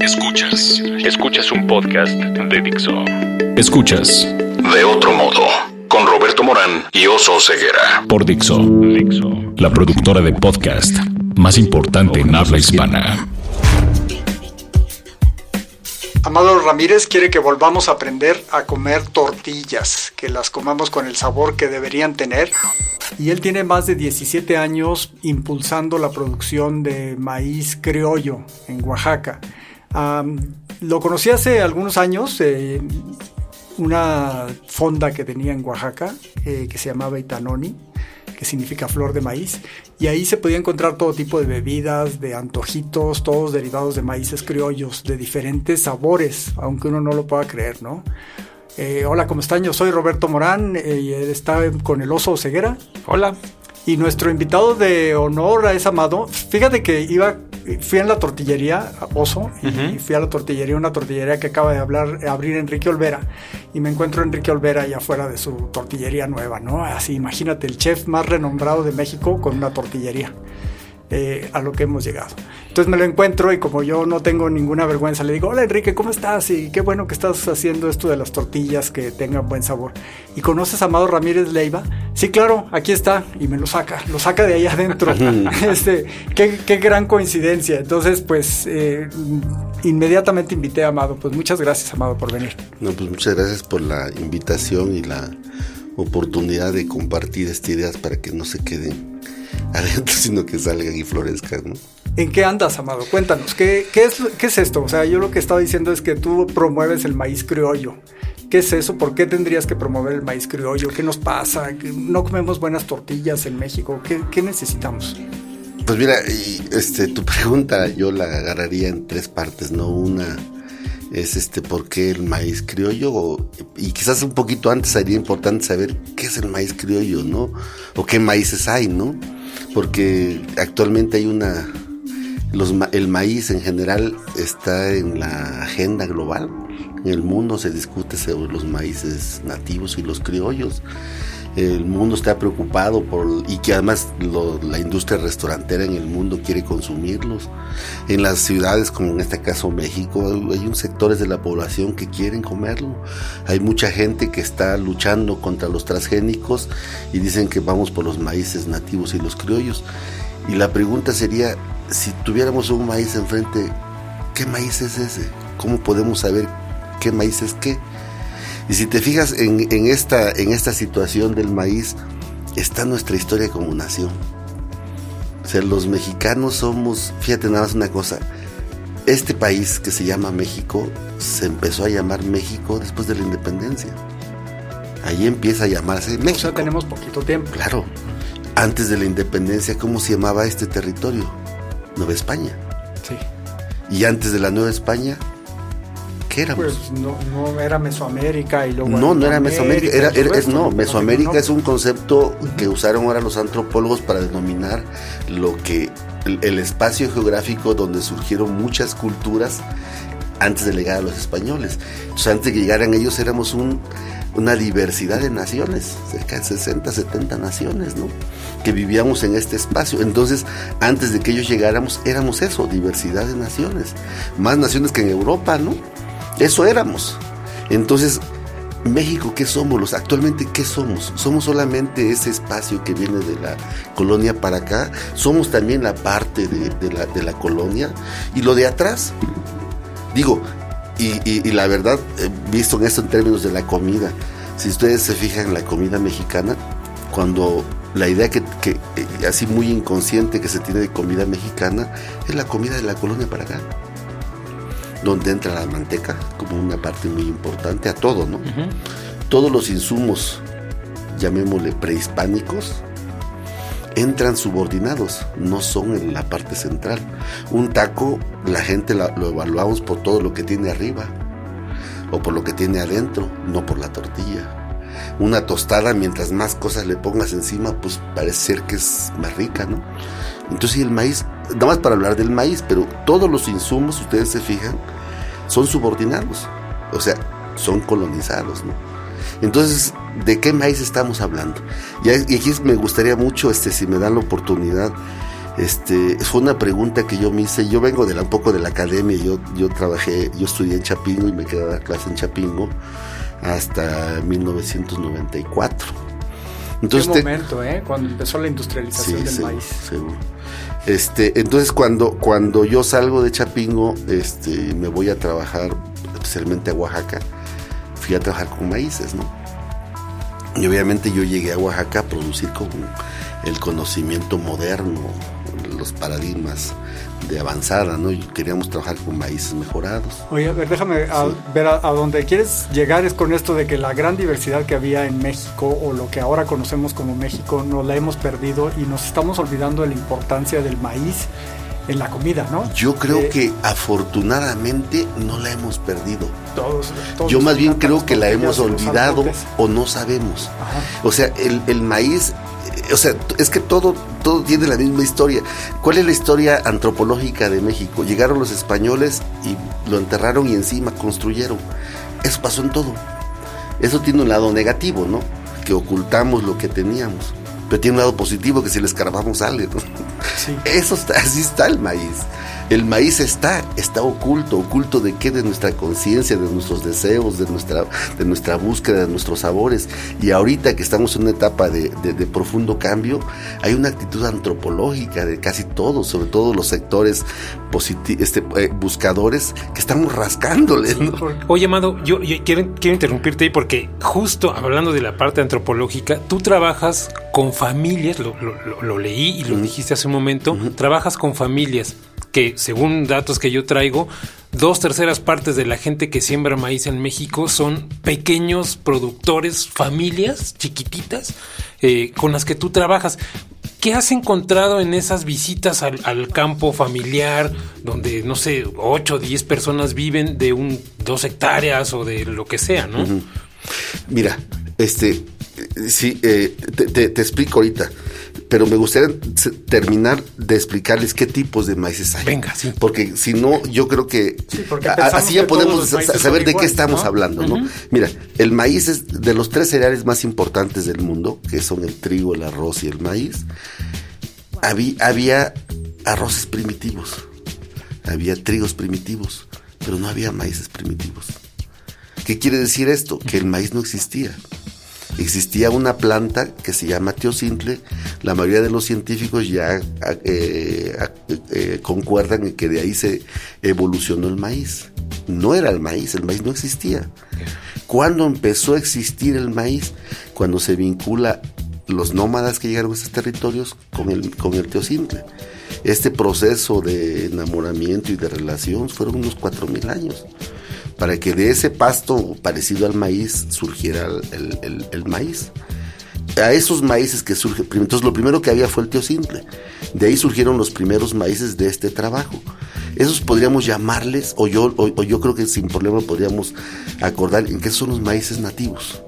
Escuchas. Escuchas un podcast de Dixo. Escuchas. De otro modo. Con Roberto Morán y Oso Ceguera. Por Dixo. Dixo. La productora de podcast más importante en habla hispana. Amado Ramírez quiere que volvamos a aprender a comer tortillas, que las comamos con el sabor que deberían tener. Y él tiene más de 17 años impulsando la producción de maíz criollo en Oaxaca. Lo conocí hace algunos años, eh, una fonda que tenía en Oaxaca, eh, que se llamaba Itanoni que significa flor de maíz, y ahí se podía encontrar todo tipo de bebidas, de antojitos, todos derivados de maíces criollos, de diferentes sabores, aunque uno no lo pueda creer, ¿no? Eh, hola, ¿cómo están? Yo soy Roberto Morán y él está con el oso ceguera. Hola. Y nuestro invitado de honor es Amado. Fíjate que iba fui en la tortillería, Oso, y fui a la tortillería, una tortillería que acaba de hablar, abrir Enrique Olvera, y me encuentro a Enrique Olvera allá afuera de su tortillería nueva, ¿no? Así, imagínate, el chef más renombrado de México con una tortillería. Eh, a lo que hemos llegado. Entonces me lo encuentro y como yo no tengo ninguna vergüenza, le digo, hola Enrique, ¿cómo estás? Y qué bueno que estás haciendo esto de las tortillas que tengan buen sabor. ¿Y conoces a Amado Ramírez Leiva? Sí, claro, aquí está. Y me lo saca, lo saca de ahí adentro. este, qué, gran coincidencia. Entonces, pues eh, inmediatamente invité a Amado. Pues muchas gracias, Amado, por venir. No, pues muchas gracias por la invitación y la oportunidad de compartir estas ideas para que no se queden adentro, sino que salgan y florezcan. ¿no? ¿En qué andas, Amado? Cuéntanos, ¿qué, qué, es, ¿qué es esto? O sea, yo lo que estaba diciendo es que tú promueves el maíz criollo. ¿Qué es eso? ¿Por qué tendrías que promover el maíz criollo? ¿Qué nos pasa? ¿No comemos buenas tortillas en México? ¿Qué, qué necesitamos? Pues mira, este, tu pregunta yo la agarraría en tres partes, ¿no? Una es este por qué el maíz criollo y quizás un poquito antes sería importante saber qué es el maíz criollo, ¿no? O qué maíces hay, ¿no? Porque actualmente hay una los, el maíz en general está en la agenda global. En el mundo se discute sobre los maíces nativos y los criollos el mundo está preocupado por y que además la industria restaurantera en el mundo quiere consumirlos. En las ciudades, como en este caso México, hay un sectores de la población que quieren comerlo. Hay mucha gente que está luchando contra los transgénicos y dicen que vamos por los maíces nativos y los criollos. Y la pregunta sería, si tuviéramos un maíz enfrente, ¿qué maíz es ese? ¿Cómo podemos saber qué maíz es qué? Y si te fijas en, esta, en esta situación del maíz, está nuestra historia como nación. O sea, los mexicanos somos, fíjate nada más una cosa, este país que se llama México se empezó a llamar México después de la independencia. Ahí empieza a llamarse México. O sea, tenemos poquito tiempo. Claro. Antes de la independencia, ¿cómo se llamaba este territorio? Nueva España. Sí. Y antes de la Nueva España, ¿Qué éramos? Pues no, no era Mesoamérica y luego... No, no era Mesoamérica, era, es, no, Mesoamérica es un concepto que usaron ahora los antropólogos para denominar lo que el, espacio geográfico donde surgieron muchas culturas antes de llegar a los españoles. Entonces, antes de que llegaran ellos éramos un, una diversidad de naciones, cerca de 60, 70 naciones, ¿no? Que vivíamos en este espacio. Entonces, antes de que ellos llegáramos, éramos eso, diversidad de naciones. Más naciones que en Europa, ¿no? Eso éramos. Entonces, México, ¿qué somos? Los, actualmente, ¿qué somos? ¿Somos solamente ese espacio que viene de la colonia para acá? ¿Somos también la parte de, la, colonia? ¿Y lo de atrás? Digo, y, la verdad, eh, visto en esto en términos de la comida, si ustedes se fijan en la comida mexicana, cuando la idea que, que eh, así muy inconsciente que se tiene de comida mexicana es la comida de la colonia para acá donde entra la manteca como una parte muy importante a todo, ¿no? Todos los insumos, llamémosle prehispánicos, entran subordinados, no son en la parte central. Un taco, la gente lo evaluamos por todo lo que tiene arriba o por lo que tiene adentro, no por la tortilla. Una tostada, mientras más cosas le pongas encima, pues parece ser que es más rica, ¿no? Entonces el maíz, nada más para hablar del maíz, pero todos los insumos, ustedes se fijan, son subordinados, o sea, son colonizados, ¿no? Entonces, ¿de qué maíz estamos hablando? Y aquí me gustaría mucho, este, si me dan la oportunidad, Este, fue una pregunta que yo me hice. Yo vengo de la, un poco de la academia. Yo, yo trabajé, yo estudié en Chapingo y me quedé a dar clase en Chapingo hasta 1994. Entonces, ¿Qué momento, eh? Cuando empezó la industrialización del maíz. Seguro. Este, entonces cuando, cuando yo salgo de Chapingo, este, me voy a trabajar, especialmente a Oaxaca, fui a trabajar con maíces, ¿no? Y obviamente yo llegué a Oaxaca a producir con el conocimiento moderno, los paradigmas de avanzada, ¿no? Y queríamos trabajar con maíces mejorados. Oye, a ver, déjame ver a, dónde quieres llegar es con esto de que la gran diversidad que había en México o lo que ahora conocemos como México nos la hemos perdido y nos estamos olvidando de la importancia del maíz en la comida, ¿no? Yo creo eh, que afortunadamente no la hemos perdido. Todos, Yo más bien creo que la hemos olvidado o no sabemos. O sea, el, el maíz o sea, es que todo, todo tiene la misma historia. ¿Cuál es la historia antropológica de México? Llegaron los españoles y lo enterraron y encima construyeron. Eso pasó en todo. Eso tiene un lado negativo, ¿no? Que ocultamos lo que teníamos. Pero tiene un lado positivo que si le escarbamos sale, ¿no? Sí. Eso está, así está el maíz. El maíz está, está oculto, oculto de qué, de nuestra conciencia, de nuestros deseos, de nuestra, de nuestra búsqueda, de nuestros sabores. Y ahorita que estamos en una etapa de, profundo cambio, hay una actitud antropológica de casi todos, sobre todo los sectores este, eh, buscadores, que estamos rascándole. Oye, Amado, yo, quiero, quiero, interrumpirte ahí porque justo hablando de la parte antropológica, tú trabajas con familias, lo, lo, leí y lo dijiste hace un momento, trabajas con familias que según datos que yo traigo, dos terceras partes de la gente que siembra maíz en México son pequeños productores, familias chiquititas eh, con las que tú trabajas. ¿Qué has encontrado en esas visitas al, campo familiar, donde, no sé, 8 o 10 personas viven de un dos hectáreas o de lo que sea, ¿no? Mira, este, sí, eh, te, te, explico ahorita pero me gustaría terminar de explicarles qué tipos de maíces hay. Venga, sí. Porque si no, yo creo que así ya podemos saber de qué estamos hablando, ¿no? Mira, el maíz es de los tres cereales más importantes del mundo, que son el trigo, el arroz y el maíz. Había, había arroces primitivos, había trigos primitivos, pero no había maíces primitivos. ¿Qué quiere decir esto? Que el maíz no existía existía una planta que se llama teocintle. La mayoría de los científicos ya eh, eh, concuerdan en que de ahí se evolucionó el maíz. No era el maíz, el maíz no existía. ¿Cuándo empezó a existir el maíz? Cuando se vincula los nómadas que llegaron a esos territorios con el, con el teocintle. Este proceso de enamoramiento y de relación fueron unos cuatro mil años para que de ese pasto parecido al maíz surgiera el, maíz. A esos maíces que surgen, entonces lo primero que había fue el simple. De ahí surgieron los primeros maíces de este trabajo. Esos podríamos llamarles, o yo, o yo creo que sin problema podríamos acordar en qué son los maíces nativos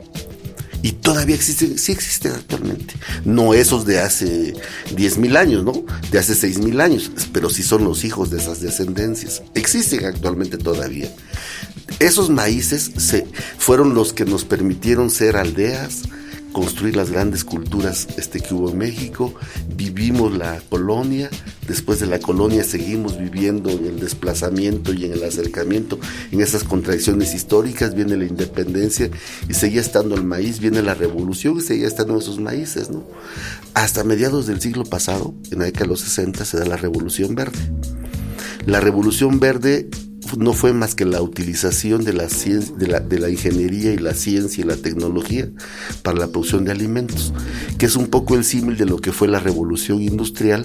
y todavía existen, sí existen actualmente. No esos de hace 10 mil años, ¿no? De hace 6 mil años, pero sí son los hijos de esas descendencias. Existen actualmente todavía. Esos maíces se, fueron los que nos permitieron ser aldeas, construir las grandes culturas este, que hubo en México, vivimos la colonia, después de la colonia seguimos viviendo en el desplazamiento y en el acercamiento, en esas contradicciones históricas, viene la independencia y seguía estando el maíz, viene la revolución y seguía estando esos maíces, ¿no? Hasta mediados del siglo pasado, en la década de los 60, se da la revolución verde. La revolución verde no fue más que la utilización de la, de la, de la ingeniería y la ciencia y la tecnología para la producción de alimentos, que es un poco el símil de lo que fue la revolución industrial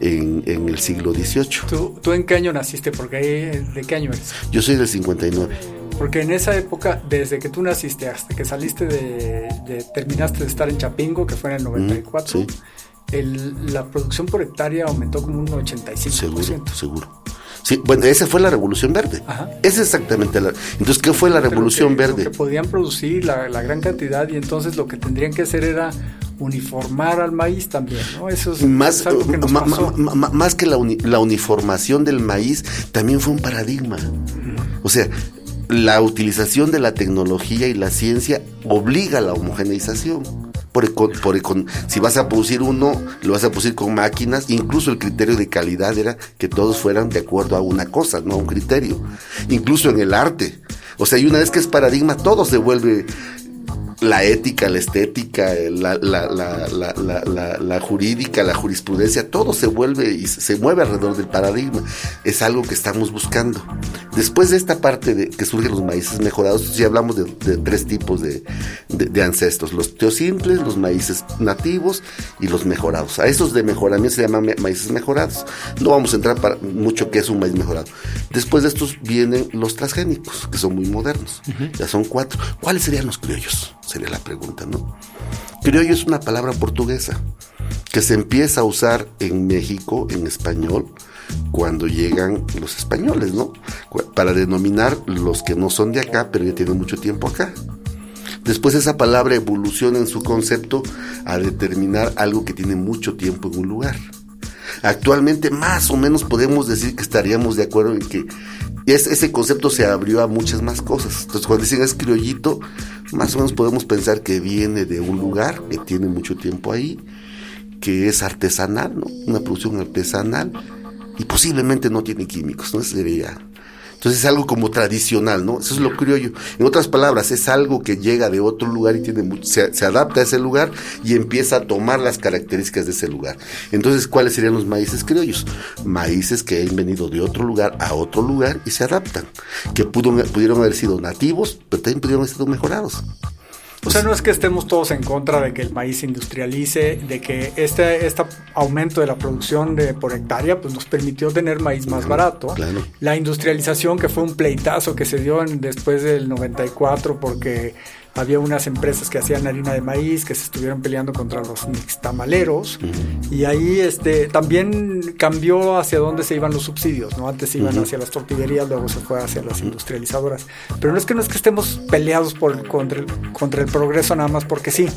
en, el siglo XVIII. ¿Tú, en qué año naciste? Porque ¿De qué año eres? Yo soy del 59. Porque en esa época, desde que tú naciste hasta que saliste de, terminaste de estar en Chapingo, que fue en el 94, la producción por hectárea aumentó como un 85%. Seguro, seguro. Sí, bueno, esa fue la Revolución Verde. Esa es exactamente la. Entonces, ¿qué fue la Revolución Verde? que podían producir la, gran cantidad y entonces lo que tendrían que hacer era uniformar al maíz también, ¿no? Eso es, más, algo que nos pasó. más que la, la, uniformación del maíz, también fue un paradigma. O sea, la utilización de la tecnología y la ciencia obliga a la homogeneización. Por, por, si vas a producir uno, lo vas a producir con máquinas. Incluso el criterio de calidad era que todos fueran de acuerdo a una cosa, no a un criterio. Incluso en el arte. O sea, y una vez que es paradigma, todo se vuelve la ética, la estética, la, la, la, la, jurídica, la jurisprudencia, todo se vuelve y se mueve alrededor del paradigma. Es algo que estamos buscando. Después de esta parte de que surgen los maíces mejorados, si hablamos de, tres tipos de, ancestros, los teosimples, los maíces nativos y los mejorados. A esos de mejoramiento se llaman maíces mejorados. No vamos a entrar para mucho qué es un maíz mejorado. Después de estos vienen los transgénicos, que son muy modernos. Ya son cuatro. ¿Cuáles serían los criollos? Sería la pregunta, ¿no? Criollo es una palabra portuguesa que se empieza a usar en México en español cuando llegan los españoles, ¿no? Para denominar los que no son de acá, pero ya tienen mucho tiempo acá. Después esa palabra evoluciona en su concepto a determinar algo que tiene mucho tiempo en un lugar. Actualmente más o menos podemos decir que estaríamos de acuerdo en que ese concepto se abrió a muchas más cosas. Entonces cuando dicen es criollito, más o menos podemos pensar que viene de un lugar que tiene mucho tiempo ahí, que es artesanal, ¿no? Una producción artesanal y posiblemente no tiene químicos, ¿no? Sería entonces es algo como tradicional, ¿no? Eso es lo criollo. En otras palabras, es algo que llega de otro lugar y tiene se, se, adapta a ese lugar y empieza a tomar las características de ese lugar. Entonces, ¿cuáles serían los maíces criollos? Maíces que han venido de otro lugar a otro lugar y se adaptan. Que pudieron haber sido nativos, pero también pudieron haber sido mejorados. O sea, no es que estemos todos en contra de que el maíz se industrialice, de que este, este aumento de la producción de, por hectárea pues nos permitió tener maíz más barato. La industrialización, que fue un pleitazo que se dio después del 94 porque había unas empresas que hacían harina de maíz que se estuvieron peleando contra los nixtamaleros y ahí este también cambió hacia dónde se iban los subsidios, ¿no? Antes iban hacia las tortillerías, luego se fue hacia las industrializadoras. Pero no es que no es que estemos peleados por, contra, el, contra el progreso nada más porque sí,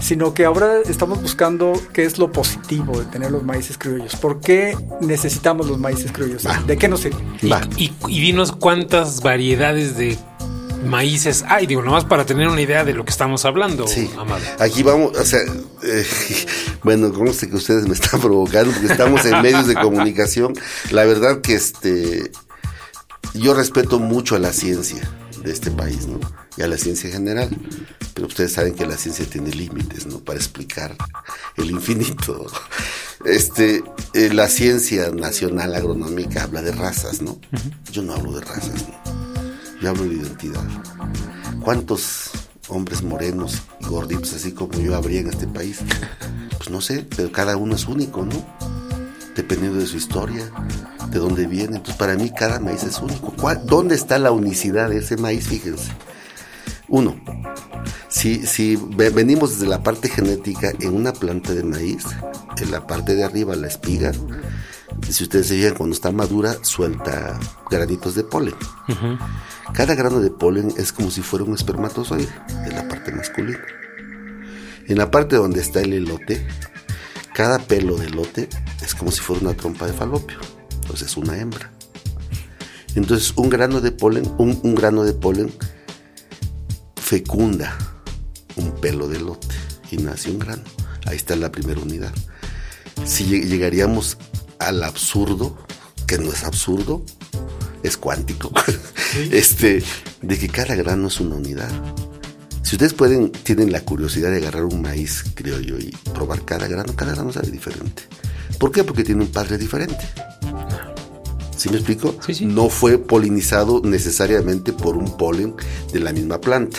sino que ahora estamos buscando qué es lo positivo de tener los maíces criollos. ¿Por qué necesitamos los maíces criollos? ¿De qué nos sirve? y, y dinos cuántas variedades de maíces hay, digo, nomás para tener una idea de lo que estamos hablando, sí. Aquí vamos, o sea, eh, bueno, como sé que ustedes me están provocando porque estamos en medios de comunicación. La verdad que este yo respeto mucho a la ciencia de este país, ¿no? Y a la ciencia en general. Pero ustedes saben que la ciencia tiene límites, ¿no? Para explicar el infinito. Este, eh, la ciencia nacional agronómica habla de razas, ¿no? Yo no hablo de razas, ¿no? Yo hablo de identidad. ¿Cuántos hombres morenos y gorditos así como yo habría en este país? Pues no sé, pero cada uno es único, ¿no? Dependiendo de su historia, de dónde viene. Entonces para mí cada maíz es único. ¿Dónde está la unicidad de ese maíz? Fíjense. Uno, si, si venimos desde la parte genética en una planta de maíz, en la parte de arriba la espiga, si ustedes se fijan, cuando está madura, suelta granitos de polen. Cada grano de polen es como si fuera un espermatozoide, en la parte masculina. En la parte donde está el elote, cada pelo de elote es como si fuera una trompa de falopio, entonces es una hembra. Entonces un grano de polen, un, un grano de polen fecunda un pelo de elote y nace un grano. Ahí está la primera unidad. Si llegaríamos al absurdo, que no es absurdo, es cuántico, este, de que cada grano es una unidad. Si ustedes pueden, tienen la curiosidad de agarrar un maíz criollo y probar cada grano, cada grano sabe diferente. ¿Por qué? Porque tiene un padre diferente. ¿Sí me explico? No fue polinizado necesariamente por un polen de la misma planta.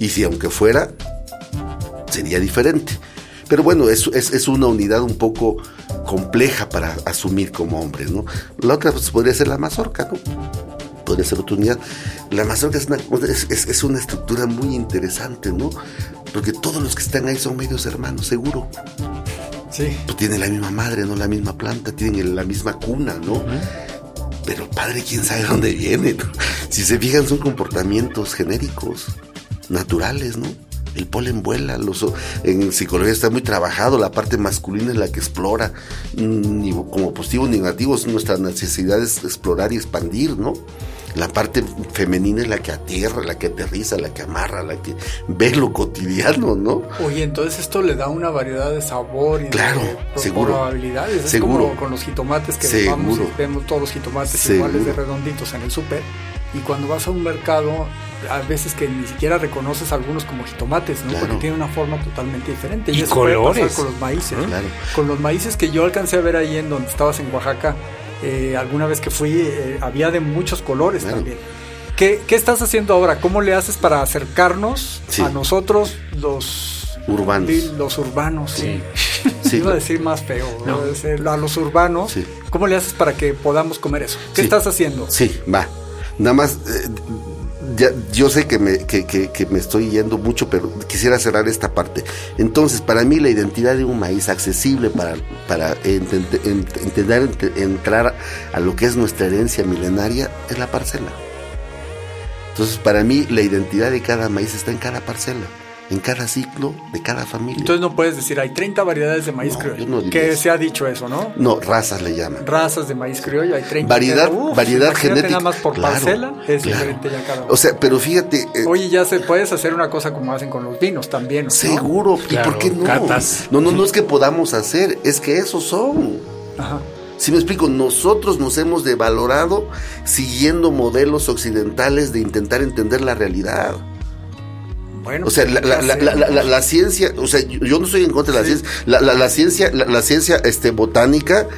Y si aunque fuera, sería diferente. Pero bueno, es, es una unidad un poco compleja para asumir como hombres, ¿no? La otra pues, podría ser la mazorca, ¿no? Podría ser otra unidad. La mazorca es una, es, una estructura muy interesante, ¿no? Porque todos los que están ahí son medios hermanos, seguro. Sí. Pues tienen la misma madre, ¿no? La misma planta, tienen la misma cuna, ¿no? Pero padre, quién sabe dónde viene. Si se fijan, son comportamientos genéricos, naturales, ¿no? El polen vuela, los, en psicología está muy trabajado, la parte masculina es la que explora, mm, ni como positivos ni negativos, nuestra necesidad es explorar y expandir, ¿no? La parte femenina es la que atierra, la que aterriza, la que amarra, la que ve lo cotidiano, ¿no? Oye, entonces esto le da una variedad de sabor y claro, de seguro, probabilidades. Es seguro. como con los jitomates que vamos vemos todos los jitomates iguales de redonditos en el súper. Y cuando vas a un mercado, a veces que ni siquiera reconoces algunos como jitomates, ¿no? Porque tienen una forma totalmente diferente. Y, colores. con los maíces. Con los maíces que yo alcancé a ver ahí en donde estabas en Oaxaca, eh, alguna vez que fui, eh, había de muchos colores también. ¿Qué, ¿Qué, estás haciendo ahora? ¿Cómo le haces para acercarnos a nosotros los urbanos? Los urbanos, sí. sí. Iba a decir más feo. A los urbanos, ¿cómo le haces para que podamos comer eso? ¿Qué estás haciendo? Sí, va. Nada más, eh, yo sé que me, que, me estoy yendo mucho, pero quisiera cerrar esta parte. Entonces, para mí la identidad de un maíz accesible para, para entender, entrar a lo que es nuestra herencia milenaria es la parcela. Entonces, para mí la identidad de cada maíz está en cada parcela en cada ciclo de cada familia. Entonces no puedes decir, hay 30 variedades de maíz criollo. que se ha dicho eso, ¿no? No, razas le llaman. Razas de maíz criollo, hay 30. Variedad, variedad genética. Nada más por parcela es diferente ya cada uno. O sea, pero fíjate. Eh, Oye, ya se puedes hacer una cosa como hacen con los vinos también. Seguro, ¿y por qué no? No, no, no es que podamos hacer, es que esos son. Ajá. Si me explico, nosotros nos hemos devalorado siguiendo modelos occidentales de intentar entender la realidad o sea, la, la, la, ciencia, o sea, yo no estoy en contra de la ciencia, la, ciencia, la, ciencia este, botánica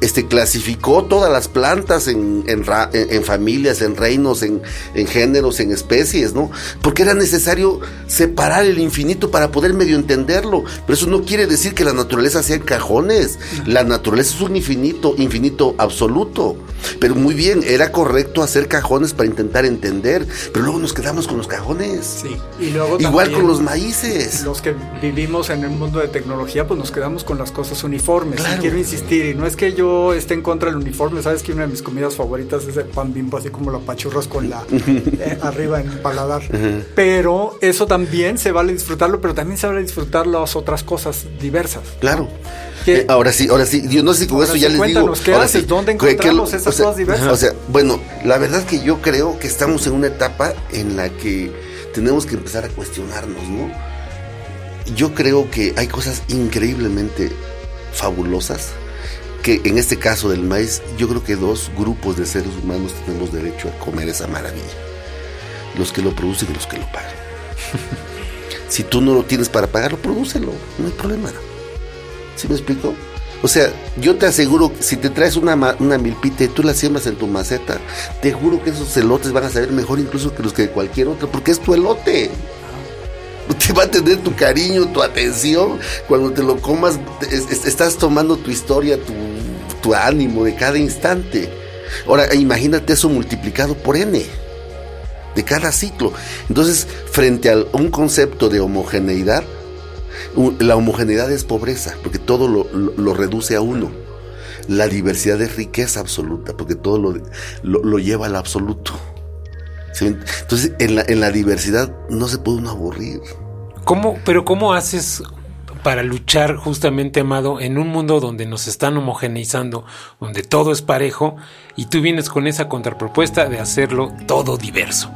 este, clasificó todas las plantas en, en, familias, en reinos, en, géneros, en especies, ¿no? Porque era necesario separar el infinito para poder medio entenderlo. Pero eso no quiere decir que la naturaleza sea en cajones. La naturaleza es un infinito, infinito absoluto. Pero muy bien, era correcto hacer cajones para intentar entender, pero luego nos quedamos con los cajones. Sí, y luego Igual con los maíces. Los que vivimos en el mundo de tecnología, pues nos quedamos con las cosas uniformes. Y quiero insistir, y no es que yo esté en contra del uniforme. Sabes que una de mis comidas favoritas es el pan bimbo, así como la pachurras con la eh, arriba en el paladar. Pero eso también se vale disfrutarlo, pero también se vale disfrutar las otras cosas diversas. Claro. Eh, ahora sí, ahora sí, yo no sé si con eso ya les digo. ¿qué haces? ¿Dónde encontramos esas cosas diversas? O sea, bueno, la verdad es que yo creo que estamos en una etapa en la que tenemos que empezar a cuestionarnos, ¿no? Yo creo que hay cosas increíblemente fabulosas que en este caso del maíz, yo creo que dos grupos de seres humanos tenemos derecho a comer esa maravilla. Los que lo producen y los que lo pagan. si tú no lo tienes para pagarlo, prodúcelo, no hay problema. ¿Sí me explico? O sea, yo te aseguro, si te traes una, una milpita y tú la siembras en tu maceta, te juro que esos elotes van a saber mejor incluso que los que cualquier otro, porque es tu elote te va a tener tu cariño, tu atención. Cuando te lo comas, estás tomando tu historia, tu, ánimo de cada instante. Ahora, imagínate eso multiplicado por n de cada ciclo. Entonces, frente a un concepto de homogeneidad, la homogeneidad es pobreza, porque todo lo, reduce a uno. La diversidad es riqueza absoluta, porque todo lo, lo lleva al absoluto. Entonces, en la, en la diversidad no se puede uno aburrir. ¿Cómo, pero cómo haces para luchar justamente, Amado, en un mundo donde nos están homogeneizando, donde todo es parejo, y tú vienes con esa contrapropuesta de hacerlo todo diverso?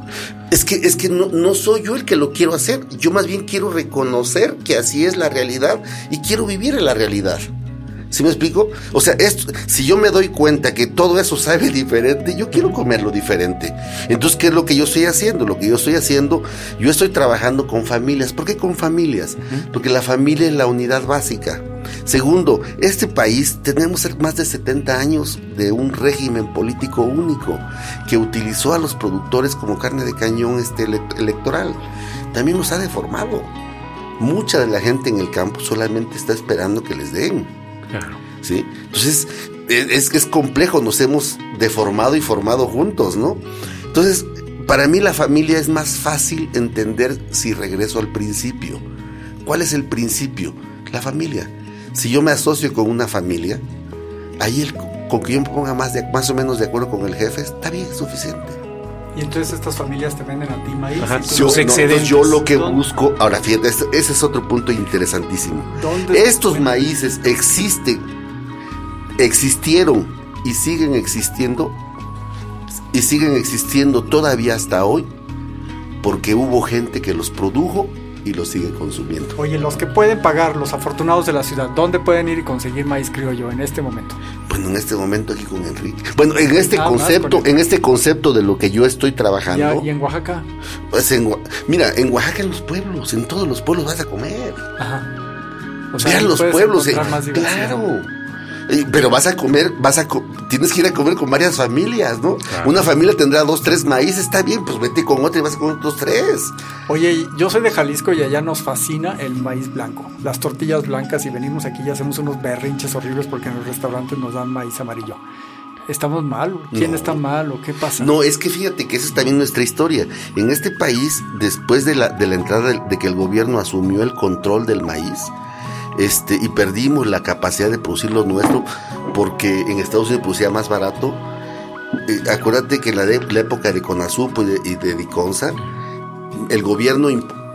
Es que, es que no, no soy yo el que lo quiero hacer, yo más bien quiero reconocer que así es la realidad y quiero vivir en la realidad. ¿Sí me explico? O sea, esto, si yo me doy cuenta que todo eso sabe diferente, yo quiero comerlo diferente. Entonces, ¿qué es lo que yo estoy haciendo? Lo que yo estoy haciendo, yo estoy trabajando con familias. ¿Por qué con familias? Porque la familia es la unidad básica. Segundo, este país tenemos más de 70 años de un régimen político único que utilizó a los productores como carne de cañón este electoral. También nos ha deformado. Mucha de la gente en el campo solamente está esperando que les den. ¿Sí? Entonces, es que es complejo, nos hemos deformado y formado juntos, ¿no? Entonces, para mí la familia es más fácil entender si regreso al principio. ¿Cuál es el principio? La familia. Si yo me asocio con una familia, ahí el, con que yo me ponga más, de, más o menos de acuerdo con el jefe, está bien, suficiente. Y entonces estas familias te venden a ti maíz. Yo, yo lo que busco, ahora fíjate, ese es otro punto interesantísimo. Estos maíces existen, existieron y siguen existiendo y siguen existiendo todavía hasta hoy porque hubo gente que los produjo y los sigue consumiendo. Oye, los que pueden pagar, los afortunados de la ciudad, ¿dónde pueden ir y conseguir maíz criollo en este momento? Bueno, en este momento aquí con Enrique. Bueno, en este concepto, en este concepto de lo que yo estoy trabajando. ¿Y en Oaxaca? Pues en, mira, en Oaxaca en los pueblos, en todos los pueblos vas a comer. Ajá. O sea, Vean los pueblos, eh, claro. Pero vas a comer, vas a tienes que ir a comer con varias familias, ¿no? Una familia tendrá dos, tres maíz, está bien, pues vete con otra y vas a comer dos, tres. Oye, yo soy de Jalisco y allá nos fascina el maíz blanco, las tortillas blancas y venimos aquí y hacemos unos berrinches horribles porque en los restaurantes nos dan maíz amarillo. ¿Estamos mal? ¿Quién está mal o qué pasa? No, es que fíjate que esa es también nuestra historia. En este país, después de la, de la entrada de que el gobierno asumió el control del maíz, este, y perdimos la capacidad de producir lo nuestro porque en Estados Unidos producía más barato. Eh, acuérdate que en la, época de Conasupo y de, y de Diconsa, el gobierno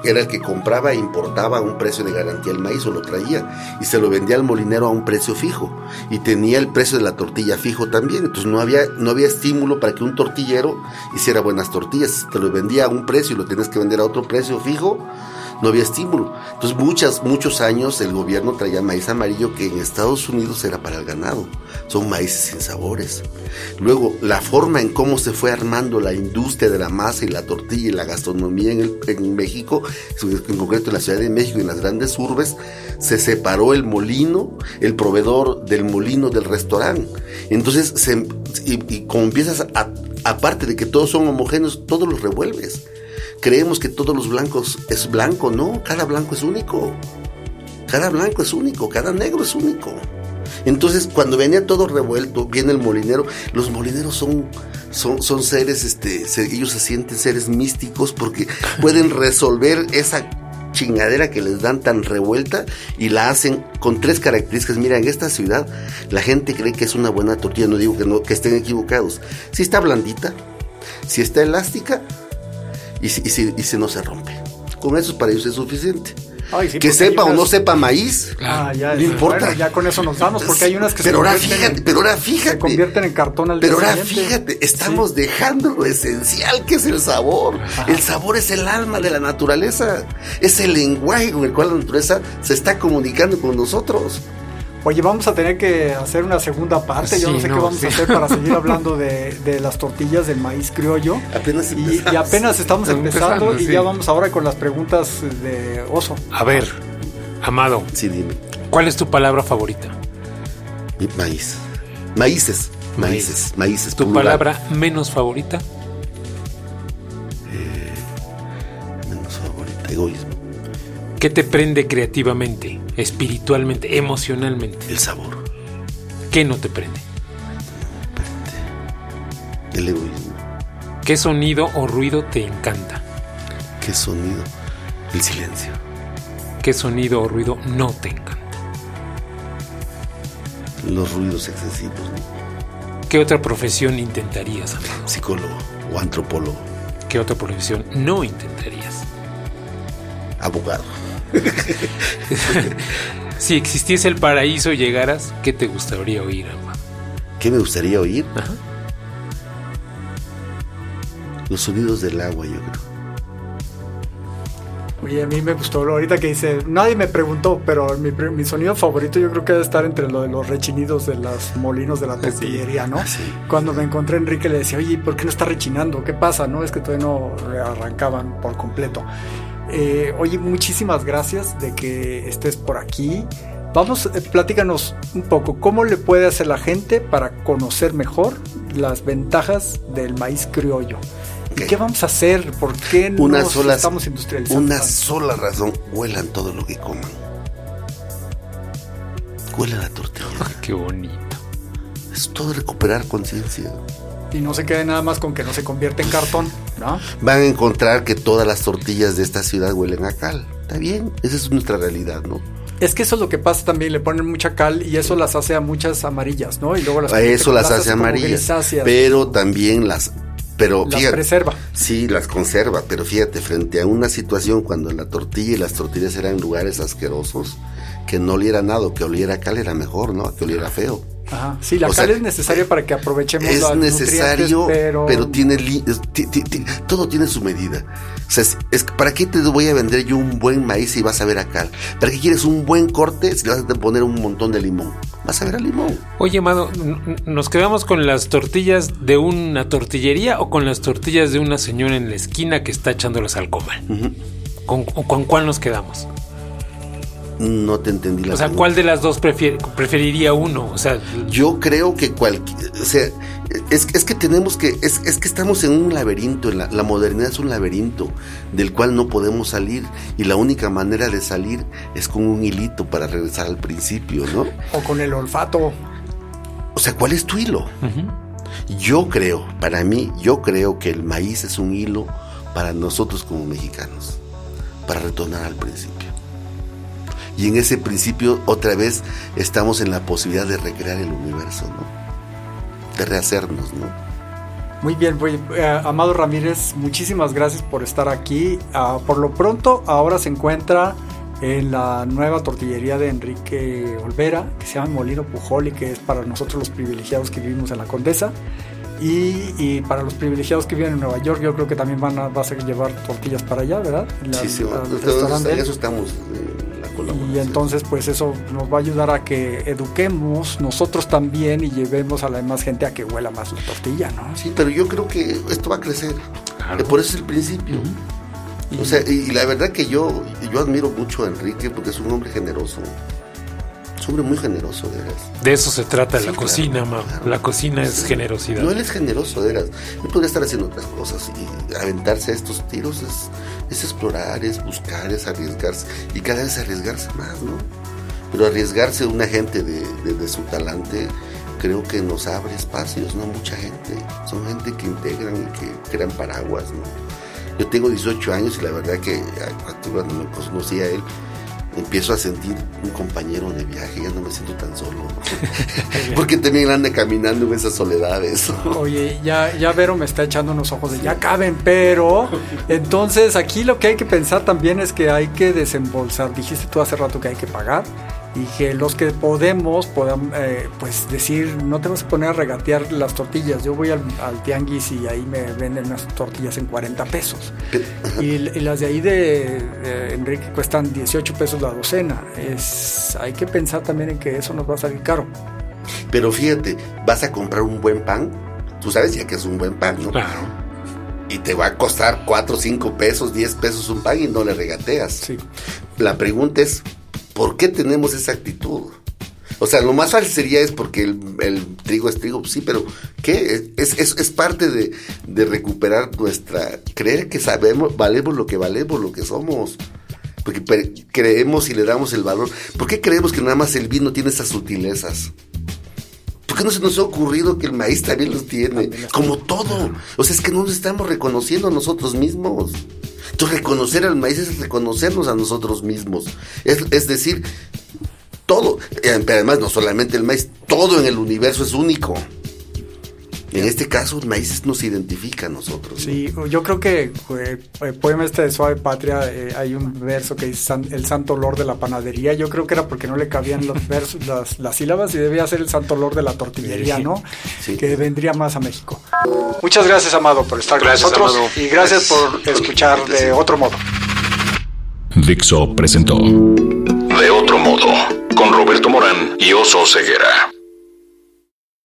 era el que compraba e importaba a un precio de garantía el maíz o lo traía y se lo vendía al molinero a un precio fijo y tenía el precio de la tortilla fijo también. Entonces no había, no había estímulo para que un tortillero hiciera buenas tortillas. Te lo vendía a un precio y lo tienes que vender a otro precio fijo no había estímulo. Entonces muchas, muchos años el gobierno traía maíz amarillo que en Estados Unidos era para el ganado. Son maíces sin sabores. Luego, la forma en cómo se fue armando la industria de la masa y la tortilla y la gastronomía en, en México, en concreto en la Ciudad de México y en las grandes urbes, se separó el molino, el proveedor del molino del restaurante. Entonces, se, y, como empiezas a, aparte de que todos son homogéneos, todos los revuelves creemos que todos los blancos es blanco, no, cada blanco es único. Cada blanco es único, cada negro es único. Entonces, cuando venía todo revuelto, viene el molinero, los molineros son, son, son seres, este, ellos se sienten seres místicos porque pueden resolver esa chingadera que les dan tan revuelta y la hacen con tres características. Mira, en esta ciudad la gente cree que es una buena tortilla, no digo que, no, que estén equivocados. Si está blandita, si está elástica y, si, no se rompe. Con eso para ellos es suficiente. que sepa o no sepa maíz, ah, ya, no importa. ya con eso nos damos, porque hay unas que pero se ahora fíjate, pero ahora fíjate, se convierten en cartón al Pero ahora fíjate, estamos dejando lo esencial que es el sabor. El sabor es el alma de la naturaleza, es el lenguaje con el cual la naturaleza se está comunicando con nosotros. Oye, vamos a tener que hacer una segunda parte. Yo no sé qué vamos a hacer para seguir hablando de, las tortillas del maíz criollo. Apenas y, y, apenas estamos empezando, y ya vamos ahora con las preguntas de Oso. A ver, Amado. Sí, dime. ¿Cuál es tu palabra favorita? Maíz. Maíces. Maíces. Maíces. ¿Tu palabra menos favorita? Eh, menos favorita. Egoísmo. ¿Qué te prende creativamente? espiritualmente, emocionalmente? El sabor. ¿Qué no te prende? El egoísmo. ¿Qué sonido o ruido te encanta? ¿Qué sonido? El silencio. ¿Qué sonido o ruido no te encanta? Los ruidos excesivos. ¿Qué otra profesión intentarías, Psicólogo o antropólogo. ¿Qué otra profesión no intentarías? Abogado. si existiese el paraíso y llegaras, ¿qué te gustaría oír, ¿Qué me gustaría oír? Los sonidos del agua, yo creo. Oye, a mí me gustó ahorita que dice, nadie me preguntó, pero mi, sonido favorito yo creo que debe estar entre lo de los rechinidos de los molinos de la tortillería, ¿no? Cuando me encontré a Enrique le decía, oye, ¿por qué no está rechinando? ¿Qué pasa? No, es que todavía no arrancaban por completo. Eh, oye, muchísimas gracias de que estés por aquí. Vamos, eh, platícanos un poco, ¿cómo le puede hacer la gente para conocer mejor las ventajas del maíz criollo? ¿Y qué vamos a hacer? ¿Por qué no una sola, estamos industrializando? Una sola razón, huelan todo lo que coman. Huelan la tortilla. qué bonito. Es todo recuperar conciencia y no se quede nada más con que no se convierte en cartón, ¿no? Van a encontrar que todas las tortillas de esta ciudad huelen a cal. Está bien, esa es nuestra realidad, ¿no? Es que eso es lo que pasa también, le ponen mucha cal y eso las hace a muchas amarillas, ¿no? Y luego las eso las, hace amarillas. Pero también las pero las preserva. Sí, las conserva, pero fíjate, frente a una situación cuando la tortilla y las tortillas eran lugares asquerosos, que no oliera nada, que oliera cal era mejor, ¿no? Que oliera feo. Ajá. Sí, la cal es necesaria para que aprovechemos Es necesario, pero, pero tiene, todo tiene su medida. O sea, es, ¿para qué te voy a vender yo un buen maíz si vas a ver a cal? ¿Para qué quieres un buen corte si le vas a poner un montón de limón? Vas a ver a limón. Oye, Amado, ¿nos quedamos con las tortillas de una tortillería o con las tortillas de una señora en la esquina que está echándolas al comal? ¿Con, ¿Con cuál nos quedamos? No te entendí la O sea, ¿cuál de las dos preferiría uno? O sea, yo creo que cualquier, o sea, es, es que tenemos que, es, es, que estamos en un laberinto, la, la, modernidad es un laberinto del cual no podemos salir y la única manera de salir es con un hilito para regresar al principio, ¿no? O con el olfato. O sea, ¿cuál es tu hilo? Yo creo, para mí, yo creo que el maíz es un hilo para nosotros como mexicanos, para retornar al principio y en ese principio otra vez estamos en la posibilidad de recrear el universo, ¿no? De rehacernos, ¿no? Muy bien, eh, Amado Ramírez, muchísimas gracias por estar aquí. Ah, por lo pronto, ahora se encuentra en la nueva tortillería de Enrique Olvera, que se llama Molino Pujol y que es para nosotros los privilegiados que vivimos en la Condesa. Y, para los privilegiados que viven en Nueva York, yo creo que también van a, vas a llevar tortillas para allá, ¿verdad? sí, sí, eso estamos. Eh, y entonces pues eso nos va a ayudar a que eduquemos nosotros también y llevemos a la demás gente a que huela más la tortilla, ¿no? Sí, pero yo creo que esto va a crecer. Por eso es el principio. O sea, y, la verdad que yo, yo admiro mucho a Enrique porque es un hombre generoso. Es un hombre muy generoso, de veras. De eso se trata la cocina, ma. La cocina es generosidad. No, él es generoso, de veras. Él podría estar haciendo otras cosas y aventarse a estos tiros es es explorar, es buscar, es arriesgarse y cada vez arriesgarse más, ¿no? Pero arriesgarse una gente de, su talante creo que nos abre espacios, ¿no? Mucha gente, son gente que integran y que crean paraguas, ¿no? Yo tengo 18 años y la verdad que cuando me conocí a él, empiezo a sentir un compañero de viaje, ya no me siento tan solo. Porque también anda caminando en esas soledades. Oye, ya, ya Vero me está echando unos ojos de ya caben, pero entonces aquí lo que hay que pensar también es que hay que desembolsar. Dijiste tú hace rato que hay que pagar y que los que podemos podamos eh, pues decir no tenemos que poner a regatear las tortillas yo voy al, tianguis y ahí me venden unas tortillas en 40 pesos y, las de ahí de, Enrique cuestan 18 pesos la docena. Es hay que pensar también en que eso nos va a salir caro. Pero fíjate vas a comprar un buen pan tú sabes ya que es un buen pan no claro. Y te va a costar 4, 5 pesos, 10 pesos un pan y no le regateas. Sí. La pregunta es, ¿Por qué tenemos esa actitud? O sea, lo más fácil sería es porque el, trigo es trigo, sí, pero ¿qué? Es, es, parte de, recuperar nuestra... Creer que sabemos, valemos lo que valemos, lo que somos. Porque creemos y le damos el valor. ¿Por qué creemos que nada más el vino tiene esas sutilezas? ¿Por qué no se nos ha ocurrido que el maíz también los tiene? Como todo. O sea, es que no nos estamos reconociendo a nosotros mismos. Entonces, reconocer al maíz es reconocernos a nosotros mismos. Es, es decir, todo, eh, además no solamente el maíz, todo en el universo es único. En este caso, el maíz nos identifica a nosotros. Sí, yo creo que eh, el poema este de Suave Patria, eh, hay un verso que dice el santo olor de la panadería. Yo creo que era porque no le cabían los versos, las, las sílabas y debía ser el santo olor de la tortillería, ¿no? Que vendría más a México. Muchas gracias, Amado, por estar con nosotros y gracias por escuchar de otro modo. Dixo presentó De otro modo con Roberto Morán y Oso Ceguera.